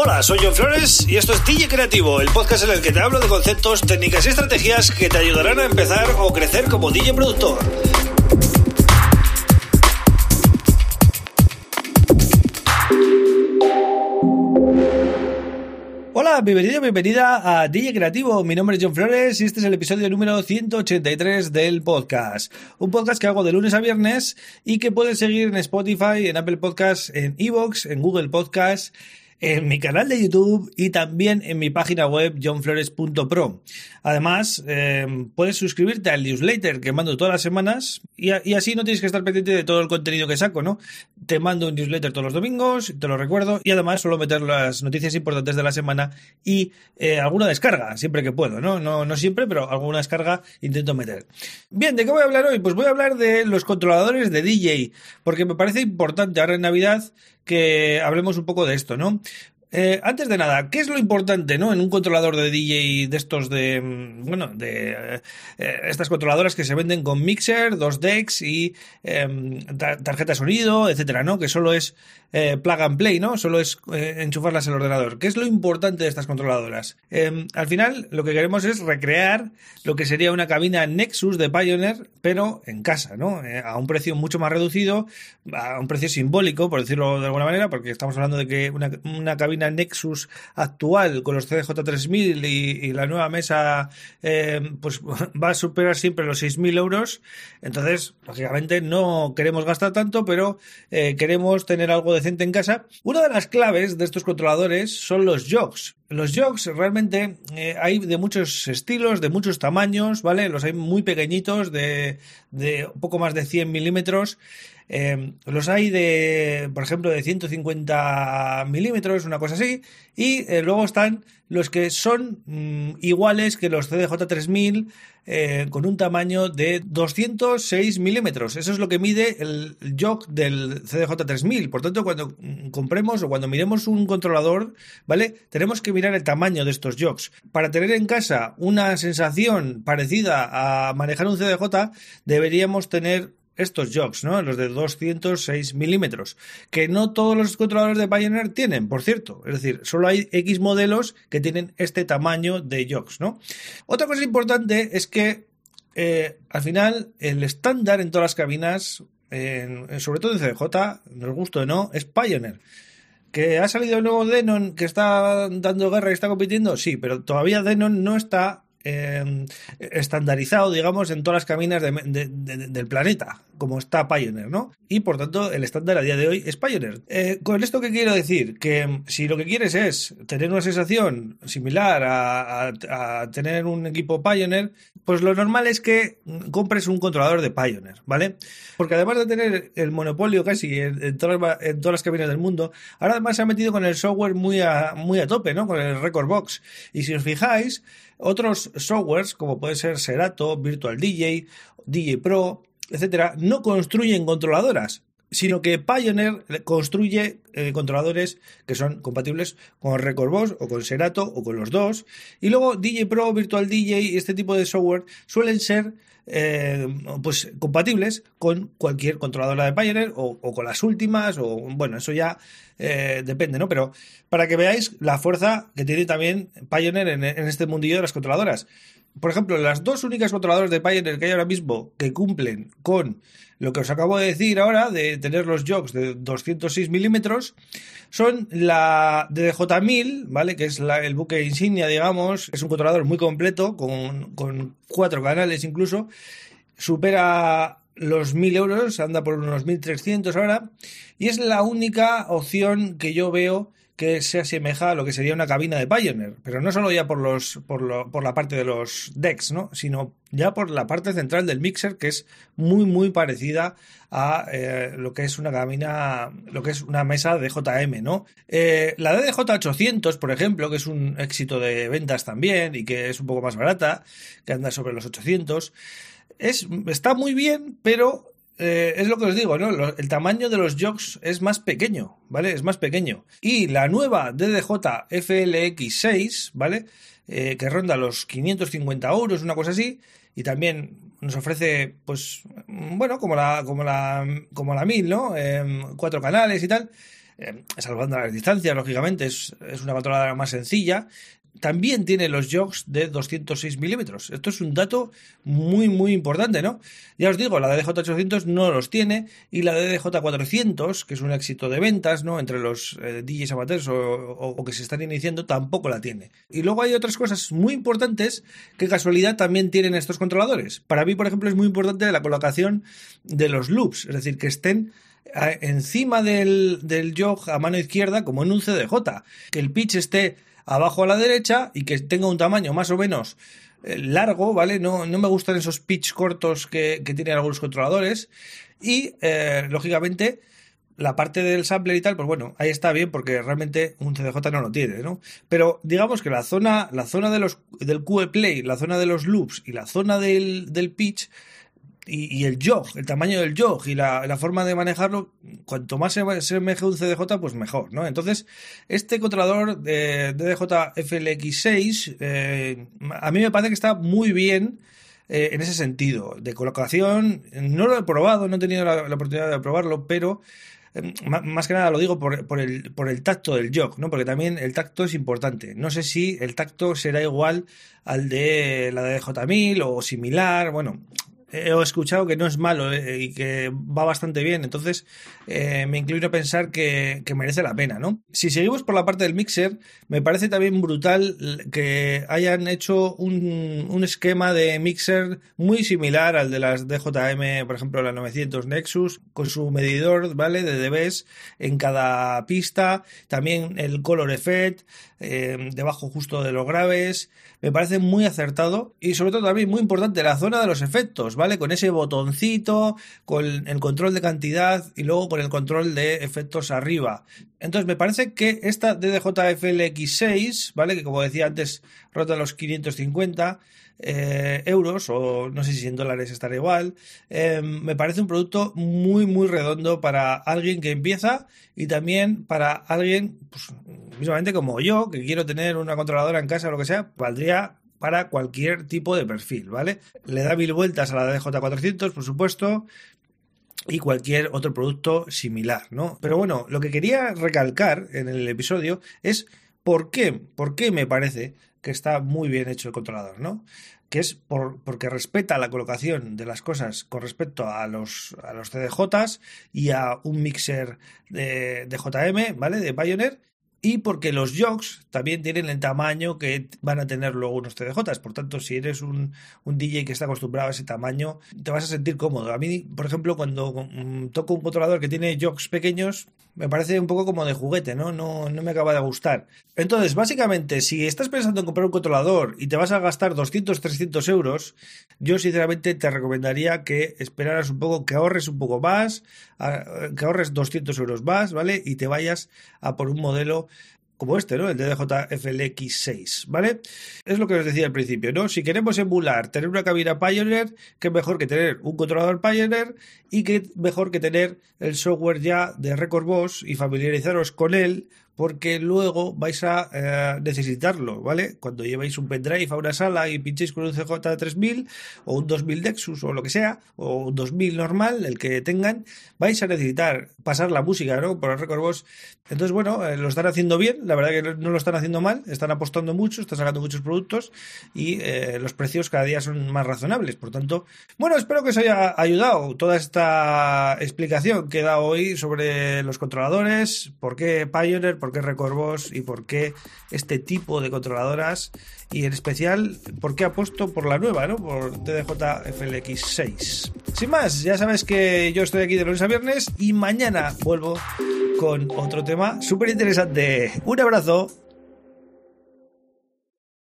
Hola, soy John Flores y esto es DJ Creativo, el podcast en el que te hablo de conceptos, técnicas y estrategias que te ayudarán a empezar o crecer como DJ productor. Hola, bienvenido, bienvenida a DJ Creativo. Mi nombre es John Flores y este es el episodio número 183 del podcast. Un podcast que hago de lunes a viernes y que puedes seguir en Spotify, en Apple Podcasts, en Evox, en Google Podcasts en mi canal de YouTube y también en mi página web johnflores.pro. Además, eh, puedes suscribirte al newsletter que mando todas las semanas y, así no tienes que estar pendiente de todo el contenido que saco, ¿no? Te mando un newsletter todos los domingos, te lo recuerdo, y además suelo meter las noticias importantes de la semana y eh, alguna descarga, siempre que puedo, ¿no? ¿no? No siempre, pero alguna descarga intento meter. Bien, ¿de qué voy a hablar hoy? Pues voy a hablar de los controladores de DJ, porque me parece importante ahora en Navidad que hablemos un poco de esto, ¿no? Eh, antes de nada, ¿qué es lo importante, no? En un controlador de DJ de estos de, mm, bueno, de eh, eh, estas controladoras que se venden con mixer, dos decks y em, tarjeta de sonido, etcétera, ¿no? Que solo es plug and play, ¿no? Solo es enchufarlas al ordenador. ¿Qué es lo importante de estas controladoras? Em, al final, lo que queremos es recrear lo que sería una cabina Nexus de Pioneer, pero en casa, ¿no? a un precio mucho más reducido, a un precio simbólico, por decirlo de alguna manera, porque estamos hablando de que una cabina Nexus actual con los CDJ3000 y, la nueva mesa eh, pues va a superar siempre los 6.000 euros. Entonces, lógicamente no queremos gastar tanto, pero eh, queremos tener algo decente en casa. Una de las claves de estos controladores son los jogs. Los jogs realmente eh, hay de muchos estilos, de muchos tamaños, ¿vale? Los hay muy pequeñitos, de, de un poco más de 100 milímetros. Eh, los hay de, por ejemplo, de 150 milímetros, una cosa así, y eh, luego están los que son mm, iguales que los CDJ3000 eh, con un tamaño de 206 milímetros. Eso es lo que mide el jog del CDJ3000. Por tanto, cuando mm, compremos o cuando miremos un controlador, ¿vale? Tenemos que mirar el tamaño de estos jogs. Para tener en casa una sensación parecida a manejar un CDJ, deberíamos tener estos jogs, ¿no? Los de 206 milímetros, que no todos los controladores de Pioneer tienen, por cierto. Es decir, solo hay X modelos que tienen este tamaño de jogs, ¿no? Otra cosa importante es que eh, al final el estándar en todas las cabinas, sobre todo en CDJ, nos gusto o no, es Pioneer. ¿Que ha salido el nuevo Denon que está dando guerra y está compitiendo? Sí, pero todavía Denon no está Em, estandarizado, digamos, en todas las cabinas del planeta, como está Pioneer, ¿no? Y por tanto, el estándar a día de hoy es Pioneer. Eh, con esto, ¿qué quiero decir? Que em, si lo que quieres es tener una sensación similar a, tener un equipo Pioneer, pues lo normal es que compres un controlador de Pioneer, ¿vale? Porque además de tener el monopolio casi en, todas, en todas las cabinas del mundo, ahora además se ha metido con el software muy a, muy a tope, ¿no? Con el Record Box. Y si os fijáis, otros softwares, como puede ser Serato, Virtual DJ, DJ Pro, etcétera, no construyen controladoras, sino que Pioneer construye eh, controladores que son compatibles con Recordbox o con Serato o con los dos. Y luego DJ Pro, Virtual DJ y este tipo de software suelen ser eh, pues compatibles con cualquier controladora de Pioneer o, con las últimas o bueno, eso ya eh, depende, ¿no? Pero para que veáis la fuerza que tiene también Pioneer en, en este mundillo de las controladoras por ejemplo, las dos únicas controladores de Pioneer que hay ahora mismo que cumplen con lo que os acabo de decir ahora, de tener los jogs de 206 milímetros, son la DDJ1000, ¿vale? Que es el buque insignia, digamos. Es un controlador muy completo, con, con cuatro canales incluso. Supera los 1000 euros, anda por unos 1300 ahora. Y es la única opción que yo veo que se asemeja a lo que sería una cabina de Pioneer, pero no solo ya por los por, lo, por la parte de los decks, ¿no? sino ya por la parte central del mixer que es muy muy parecida a eh, lo que es una cabina, lo que es una mesa de JM, ¿no? Eh, la DDJ 800, por ejemplo, que es un éxito de ventas también y que es un poco más barata, que anda sobre los 800, es, está muy bien, pero eh, es lo que os digo, ¿no? el tamaño de los jogs es más pequeño, ¿vale? Es más pequeño. Y la nueva DDJ FLX6, ¿vale? Eh, que ronda los 550 euros, una cosa así, y también nos ofrece, pues, bueno, como la, como la, como la 1000, ¿no? Em, cuatro canales y tal. eh, salvando las distancias, lógicamente, es, es una controladora más sencilla también tiene los jogs de 206 milímetros. Esto es un dato muy, muy importante, ¿no? Ya os digo, la DDJ800 no los tiene y la DDJ400, que es un éxito de ventas, ¿no? Entre los eh, DJs amateurs o, que se están iniciando, tampoco la tiene. Y luego hay otras cosas muy importantes que casualidad también tienen estos controladores. Para mí, por ejemplo, es muy importante la colocación de los loops, es decir, que estén encima del, del jog a mano izquierda como en un CDJ, que el pitch esté abajo a la derecha y que tenga un tamaño más o menos eh, largo, ¿vale? No, no me gustan esos pitch cortos que, tienen algunos controladores. Y, eh, lógicamente, la parte del sampler y tal, pues bueno, ahí está bien porque realmente un CDJ no lo tiene, ¿no? Pero digamos que la zona, la zona de los, del QE Play, la zona de los loops y la zona del, del pitch y, el jog, el tamaño del jog y la, forma de manejarlo, cuanto más se, se un CDJ, pues mejor, ¿no? Entonces, este controlador de DDJ FLX6, eh, a mí me parece que está muy bien eh, en ese sentido, de colocación. No lo he probado, no he tenido la, oportunidad de probarlo, pero eh, más que nada lo digo por, por, el, por el tacto del jog, ¿no? Porque también el tacto es importante. No sé si el tacto será igual al de la de J1000 o similar. Bueno, he escuchado que no es malo eh, y que va bastante bien, entonces eh, me inclino a pensar que, merece la pena, ¿no? Si seguimos por la parte del mixer, me parece también brutal que hayan hecho un, esquema de mixer muy similar al de las DJM, por ejemplo, la 900 Nexus, con su medidor, ¿vale? De dBs en cada pista, también el color effect, eh, debajo justo de los graves, me parece muy acertado y sobre todo también muy importante la zona de los efectos, ¿vale? Con ese botoncito, con el control de cantidad y luego con el control de efectos arriba. Entonces me parece que esta DDJ-FLX6, ¿vale? Que como decía antes, rota los 550 eh, euros o no sé si en dólares estará igual. Eh, me parece un producto muy, muy redondo para alguien que empieza y también para alguien, pues, como yo, que quiero tener una controladora en casa o lo que sea, valdría para cualquier tipo de perfil, ¿vale? Le da mil vueltas a la DJ400, por supuesto, y cualquier otro producto similar, ¿no? Pero bueno, lo que quería recalcar en el episodio es por qué, por qué me parece que está muy bien hecho el controlador, ¿no? Que es por, porque respeta la colocación de las cosas con respecto a los, a los CDJs y a un mixer de, de JM, ¿vale? De Pioneer y porque los jogs también tienen el tamaño que van a tener luego unos TDJs. Por tanto, si eres un, un, DJ que está acostumbrado a ese tamaño, te vas a sentir cómodo. A mí, por ejemplo, cuando mm, toco un controlador que tiene jogs pequeños, me parece un poco como de juguete, ¿no? No, no me acaba de gustar. Entonces, básicamente, si estás pensando en comprar un controlador y te vas a gastar 200, 300 euros, yo sinceramente te recomendaría que esperaras un poco, que ahorres un poco más, que ahorres 200 euros más, ¿vale? Y te vayas a por un modelo como este, ¿no? El DDJ FLX6, ¿vale? Es lo que os decía al principio, ¿no? Si queremos emular, tener una cabina Pioneer, qué mejor que tener un controlador Pioneer y qué mejor que tener el software ya de Record Boss y familiarizaros con él porque luego vais a eh, necesitarlo, ¿vale? Cuando llevéis un pendrive a una sala y pinchéis con un CJ3000 o un 2000 Dexus o lo que sea, o un 2000 normal, el que tengan, vais a necesitar pasar la música, ¿no? Por el Record Boss. Entonces, bueno, eh, lo están haciendo bien, la verdad que no lo están haciendo mal, están apostando mucho, están sacando muchos productos y eh, los precios cada día son más razonables. Por tanto, bueno, espero que os haya ayudado toda esta explicación que he dado hoy sobre los controladores, por qué Pioneer, por qué Record y por qué este tipo de controladoras y en especial por qué apuesto por la nueva, ¿no? Por TDJ FLX6. Sin más, ya sabes que yo estoy aquí de lunes a viernes y mañana vuelvo con otro tema súper interesante. Un abrazo.